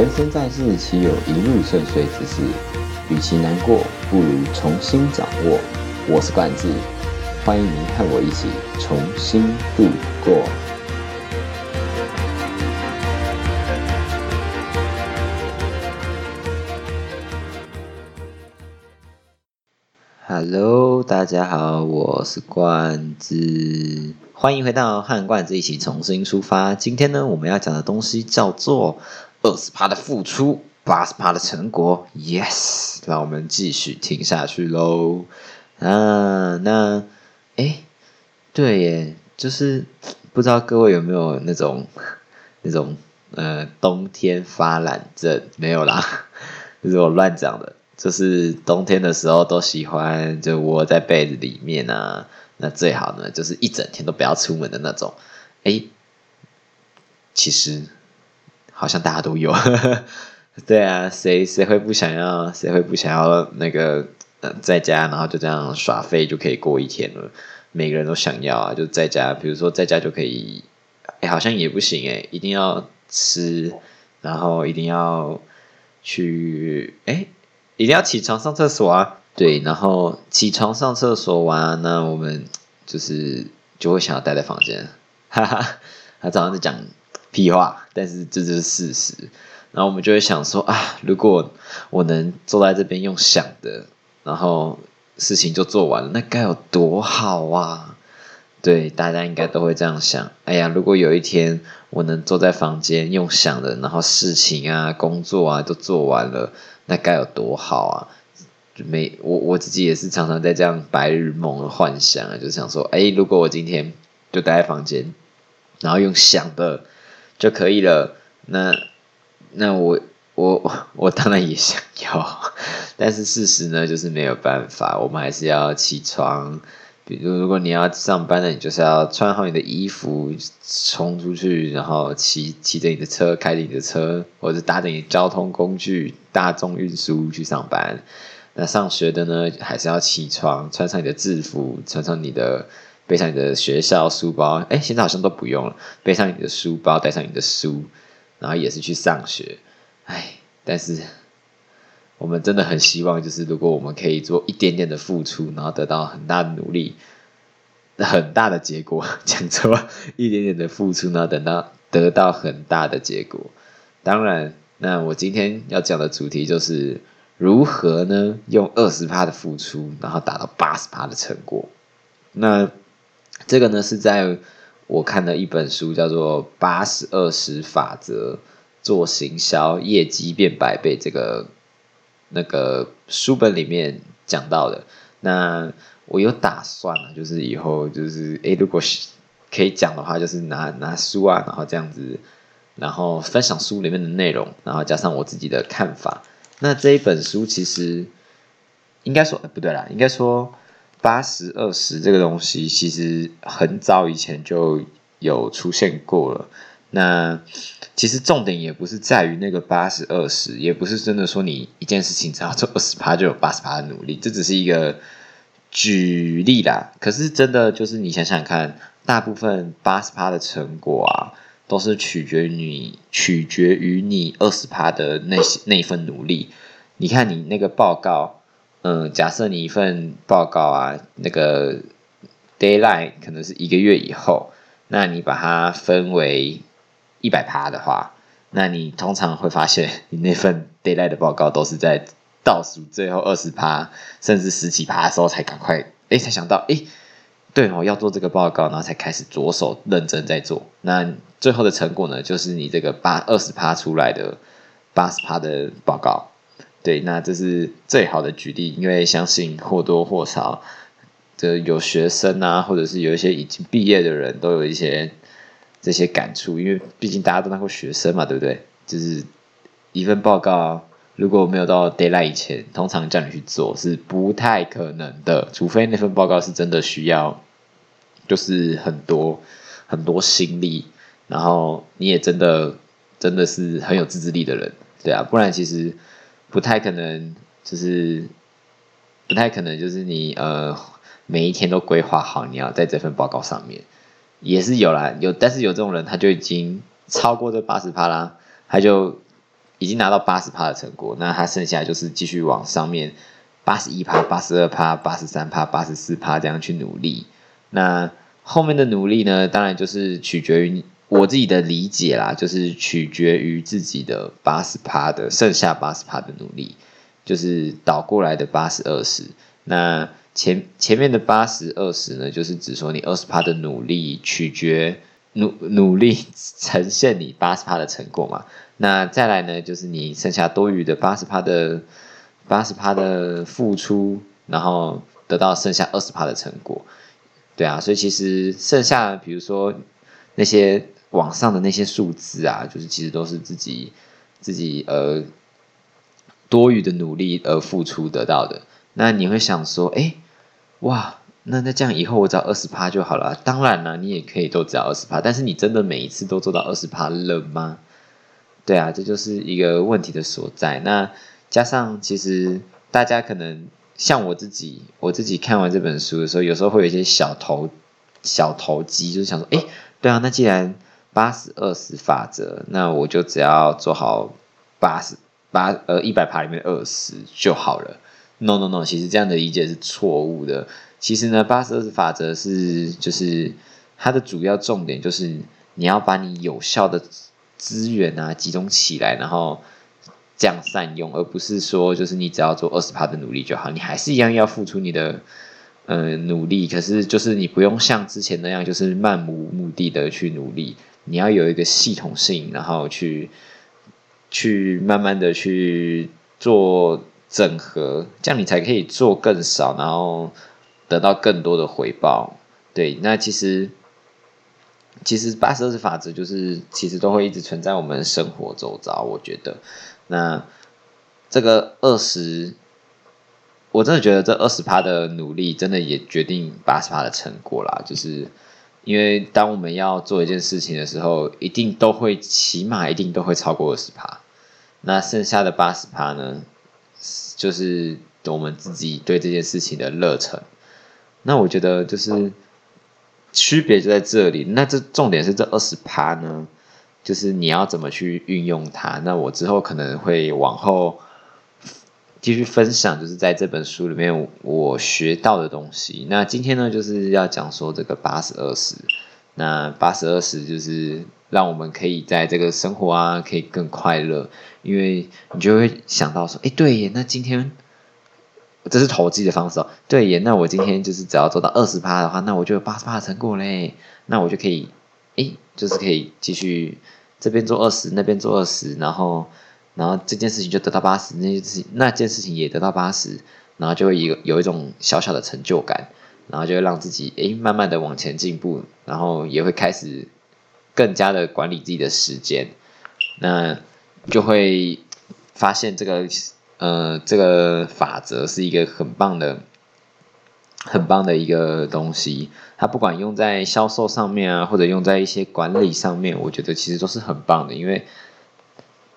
人生在世，岂有一路顺遂之事？与其难过，不如重新掌握。我是冠志，欢迎您和我一起重新度过。Hello，大家好，我是冠志，欢迎回到和冠志一起重新出发。今天呢，我们要讲的东西叫做二十趴的付出，八十趴的成果。Yes，让我们继续听下去喽。啊，那哎，对耶，就是不知道各位有没有那种那种呃冬天发懒症？没有啦，这是我乱讲的。就是冬天的时候都喜欢就窝在被子里面啊，那最好呢就是一整天都不要出门的那种。哎，其实好像大家都有，对啊，谁谁会不想要？谁会不想要那个呃在家，然后就这样耍废就可以过一天了？每个人都想要啊，就在家，比如说在家就可以，哎，好像也不行哎，一定要吃，然后一定要去哎。一定要起床上厕所啊！对，然后起床上厕所完，那我们就是就会想要待在房间，哈哈。他早上在讲屁话，但是这就是事实。然后我们就会想说啊，如果我能坐在这边用想的，然后事情就做完了，那该有多好啊！对，大家应该都会这样想。哎呀，如果有一天我能坐在房间用想的，然后事情啊、工作啊都做完了。那该有多好啊！没我我自己也是常常在这样白日梦的幻想啊，就想说，哎，如果我今天就待在房间，然后用想的就可以了，那那我我我当然也想要，但是事实呢，就是没有办法，我们还是要起床。比如，如果你要上班呢，你就是要穿好你的衣服，冲出去，然后骑骑着你的车，开着你的车，或者搭着你交通工具，大众运输去上班。那上学的呢，还是要起床，穿上你的制服，穿上你的，背上你的学校书包。哎，现在好像都不用了，背上你的书包，带上你的书，然后也是去上学。哎，但是。我们真的很希望，就是如果我们可以做一点点的付出，然后得到很大的努力，很大的结果，讲错，一点点的付出，然后等到得到很大的结果。当然，那我今天要讲的主题就是如何呢？用二十趴的付出，然后达到八十趴的成果。那这个呢，是在我看的一本书，叫做《八十二十法则》，做行销业绩变百倍这个。那个书本里面讲到的，那我有打算了，就是以后就是诶，如果是可以讲的话，就是拿拿书啊，然后这样子，然后分享书里面的内容，然后加上我自己的看法。那这一本书其实应该说不对啦，应该说八十二十这个东西，其实很早以前就有出现过了。那其实重点也不是在于那个八十二十，也不是真的说你一件事情只要做二十趴就有八十趴的努力，这只是一个举例啦。可是真的就是你想想看，大部分八十趴的成果啊，都是取决于你取决于你二十趴的那些那份努力。你看你那个报告，嗯，假设你一份报告啊，那个 d a y l i n e 可能是一个月以后，那你把它分为。一百趴的话，那你通常会发现，你那份 d a y l i g h t 的报告都是在倒数最后二十趴，甚至十几趴的时候才赶快，哎，才想到，哎，对哦，要做这个报告，然后才开始着手认真在做。那最后的成果呢，就是你这个八二十趴出来的八十趴的报告。对，那这是最好的举例，因为相信或多或少，这有学生啊，或者是有一些已经毕业的人都有一些。这些感触，因为毕竟大家都当过学生嘛，对不对？就是一份报告，如果没有到 d a y l i g h t 以前，通常叫你去做是不太可能的，除非那份报告是真的需要，就是很多很多心力，然后你也真的真的是很有自制力的人，对啊，不然其实不太可能，就是不太可能，就是你呃每一天都规划好你要在这份报告上面。也是有啦，有，但是有这种人，他就已经超过这八十趴啦，他就已经拿到八十趴的成果，那他剩下就是继续往上面八十一趴、八十二趴、八十三趴、八十四趴这样去努力。那后面的努力呢，当然就是取决于我自己的理解啦，就是取决于自己的八十趴的剩下八十趴的努力，就是倒过来的八十二十。那前前面的八十二十呢，就是指说你二十趴的努力取决努努力呈现你八十趴的成果嘛。那再来呢，就是你剩下多余的八十趴的八十趴的付出，然后得到剩下二十趴的成果。对啊，所以其实剩下比如说那些网上的那些数字啊，就是其实都是自己自己呃多余的努力而付出得到的。那你会想说，哎，哇，那那这样以后我只要二十趴就好了。当然了，你也可以都只要二十趴，但是你真的每一次都做到二十趴了吗？对啊，这就是一个问题的所在。那加上其实大家可能像我自己，我自己看完这本书的时候，有时候会有一些小投小投机，就是想说，哎，对啊，那既然八十二十法则，那我就只要做好八十八呃一百趴里面二十就好了。No No No，其实这样的理解是错误的。其实呢，八十二十法则是就是它的主要重点就是你要把你有效的资源啊集中起来，然后这样善用，而不是说就是你只要做二十趴的努力就好，你还是一样要付出你的嗯努力。可是就是你不用像之前那样就是漫无目的的去努力，你要有一个系统性，然后去去慢慢的去做。整合，这样你才可以做更少，然后得到更多的回报。对，那其实其实八十二十法则就是其实都会一直存在我们生活周遭。我觉得，那这个二十，我真的觉得这二十趴的努力，真的也决定八十趴的成果啦。就是因为当我们要做一件事情的时候，一定都会起码一定都会超过二十趴。那剩下的八十趴呢？就是我们自己对这件事情的热忱，那我觉得就是区别就在这里。那这重点是这二十趴呢，就是你要怎么去运用它。那我之后可能会往后继续分享，就是在这本书里面我学到的东西。那今天呢，就是要讲说这个八十二十。那八十二十就是让我们可以在这个生活啊，可以更快乐。因为你就会想到说，哎，对耶，那今天这是投机的方式哦。对耶，那我今天就是只要做到二十趴的话，那我就有八十趴的成果嘞。那我就可以，哎，就是可以继续这边做二十，那边做二十，然后，然后这件事情就得到八十，那件事情那件事情也得到八十，然后就会有有一种小小的成就感，然后就会让自己哎慢慢的往前进步，然后也会开始更加的管理自己的时间。那。就会发现这个呃，这个法则是一个很棒的、很棒的一个东西。它不管用在销售上面啊，或者用在一些管理上面，我觉得其实都是很棒的。因为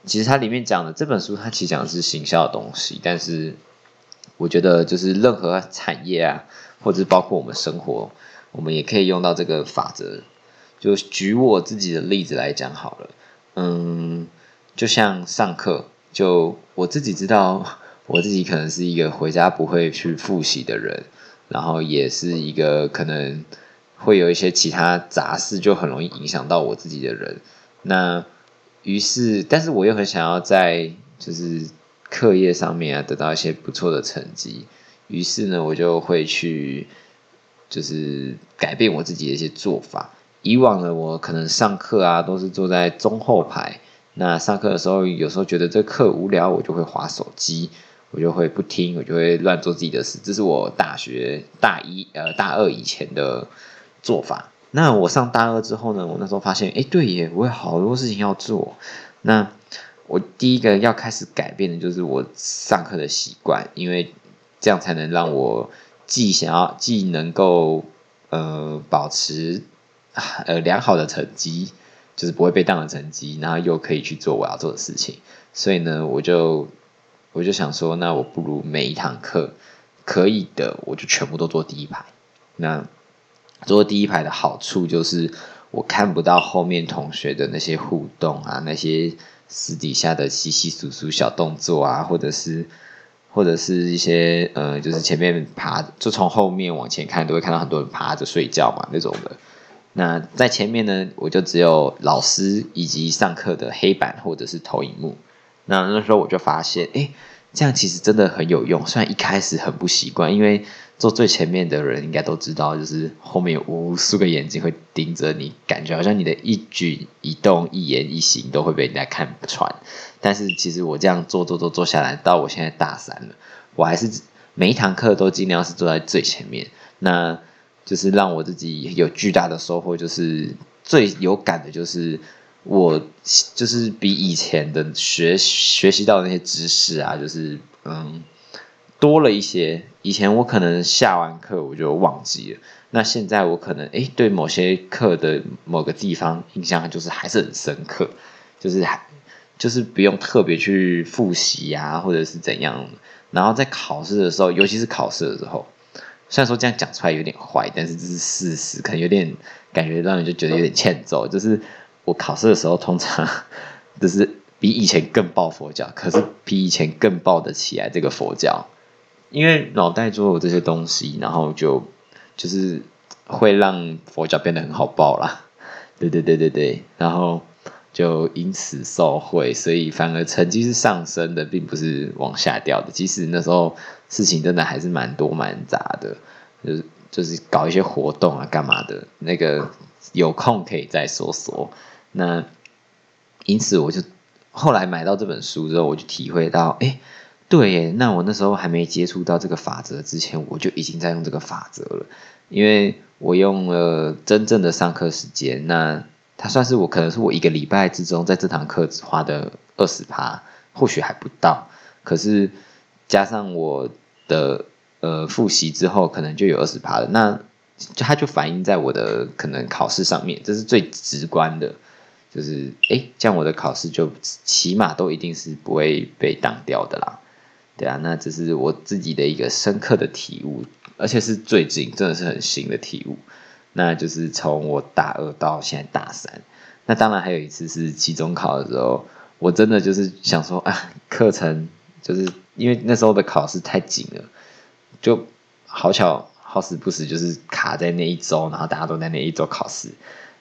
其实它里面讲的这本书，它其实讲的是行销的东西，但是我觉得就是任何产业啊，或者是包括我们生活，我们也可以用到这个法则。就举我自己的例子来讲好了，嗯。就像上课，就我自己知道，我自己可能是一个回家不会去复习的人，然后也是一个可能会有一些其他杂事，就很容易影响到我自己的人。那于是，但是我又很想要在就是课业上面啊得到一些不错的成绩，于是呢，我就会去就是改变我自己的一些做法。以往呢，我可能上课啊都是坐在中后排。那上课的时候，有时候觉得这课无聊，我就会划手机，我就会不听，我就会乱做自己的事。这是我大学大一呃大二以前的做法。那我上大二之后呢，我那时候发现，哎，对耶，我有好多事情要做。那我第一个要开始改变的就是我上课的习惯，因为这样才能让我既想要既能够呃保持呃良好的成绩。就是不会被当的成绩，然后又可以去做我要做的事情，所以呢，我就我就想说，那我不如每一堂课可以的，我就全部都坐第一排。那坐第一排的好处就是，我看不到后面同学的那些互动啊，那些私底下的稀稀疏疏小动作啊，或者是或者是一些呃，就是前面爬，就从后面往前看，都会看到很多人趴着睡觉嘛那种的。那在前面呢，我就只有老师以及上课的黑板或者是投影幕。那那时候我就发现，哎，这样其实真的很有用。虽然一开始很不习惯，因为坐最前面的人应该都知道，就是后面有无数个眼睛会盯着你，感觉好像你的一举一动、一言一行都会被人家看穿。但是其实我这样坐坐坐坐下来，到我现在大三了，我还是每一堂课都尽量是坐在最前面。那就是让我自己有巨大的收获，就是最有感的，就是我就是比以前的学学习到那些知识啊，就是嗯多了一些。以前我可能下完课我就忘记了，那现在我可能诶对某些课的某个地方印象就是还是很深刻，就是还就是不用特别去复习啊，或者是怎样。然后在考试的时候，尤其是考试的时候。虽然说这样讲出来有点坏，但是这是事实，可能有点感觉让人就觉得有点欠揍。就是我考试的时候，通常就是比以前更抱佛脚，可是比以前更抱得起来这个佛教，因为脑袋中有这些东西，然后就就是会让佛教变得很好抱啦。对对对对对，然后就因此受贿，所以反而成绩是上升的，并不是往下掉的。即使那时候。事情真的还是蛮多蛮杂的，就是就是搞一些活动啊，干嘛的？那个有空可以再说说。那因此我就后来买到这本书之后，我就体会到，哎，对，那我那时候还没接触到这个法则之前，我就已经在用这个法则了。因为我用了真正的上课时间，那它算是我可能是我一个礼拜之中在这堂课只花的二十趴，或许还不到，可是加上我。的呃复习之后，可能就有二十趴了。那它就反映在我的可能考试上面，这是最直观的。就是哎，这样我的考试就起码都一定是不会被挡掉的啦。对啊，那这是我自己的一个深刻的体悟，而且是最近真的是很新的体悟。那就是从我大二到现在大三，那当然还有一次是期中考的时候，我真的就是想说啊，课程就是。因为那时候的考试太紧了，就好巧好死不死，就是卡在那一周，然后大家都在那一周考试，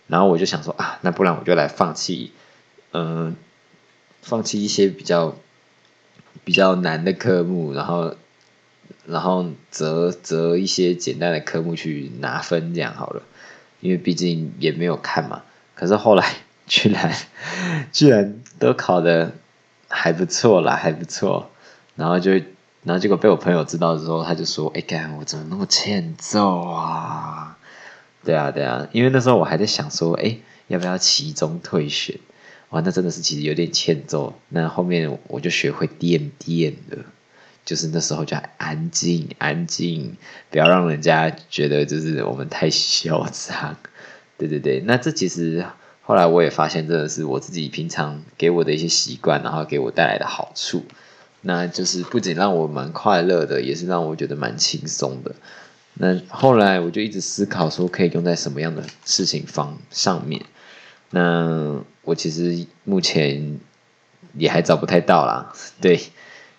然后我就想说啊，那不然我就来放弃，嗯，放弃一些比较比较难的科目，然后然后择择一些简单的科目去拿分，这样好了，因为毕竟也没有看嘛。可是后来居然 居然都考的还不错啦，还不错。然后就，然后结果被我朋友知道之后，他就说：“哎，干我怎么那么欠揍啊？”对啊，对啊，因为那时候我还在想说：“哎，要不要期中退学？”哇，那真的是其实有点欠揍。那后面我就学会垫垫了，就是那时候就安静，安静，不要让人家觉得就是我们太嚣张。对对对，那这其实后来我也发现，真的是我自己平常给我的一些习惯，然后给我带来的好处。那就是不仅让我蛮快乐的，也是让我觉得蛮轻松的。那后来我就一直思考说，可以用在什么样的事情方上面。那我其实目前也还找不太到啦。对，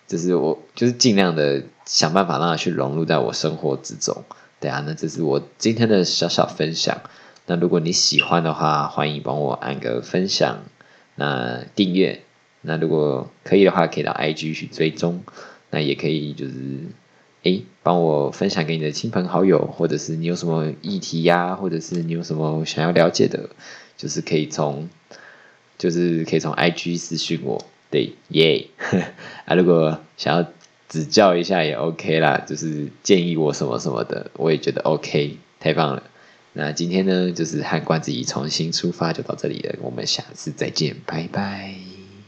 就是我就是尽量的想办法让它去融入在我生活之中。对啊，那这是我今天的小小分享。那如果你喜欢的话，欢迎帮我按个分享，那订阅。那如果可以的话，可以到 IG 去追踪，那也可以就是，哎，帮我分享给你的亲朋好友，或者是你有什么议题呀，或者是你有什么想要了解的，就是可以从，就是可以从 IG 私讯我，对，耶，啊，如果想要指教一下也 OK 啦，就是建议我什么什么的，我也觉得 OK，太棒了。那今天呢，就是和关子怡重新出发就到这里了，我们下次再见，拜拜。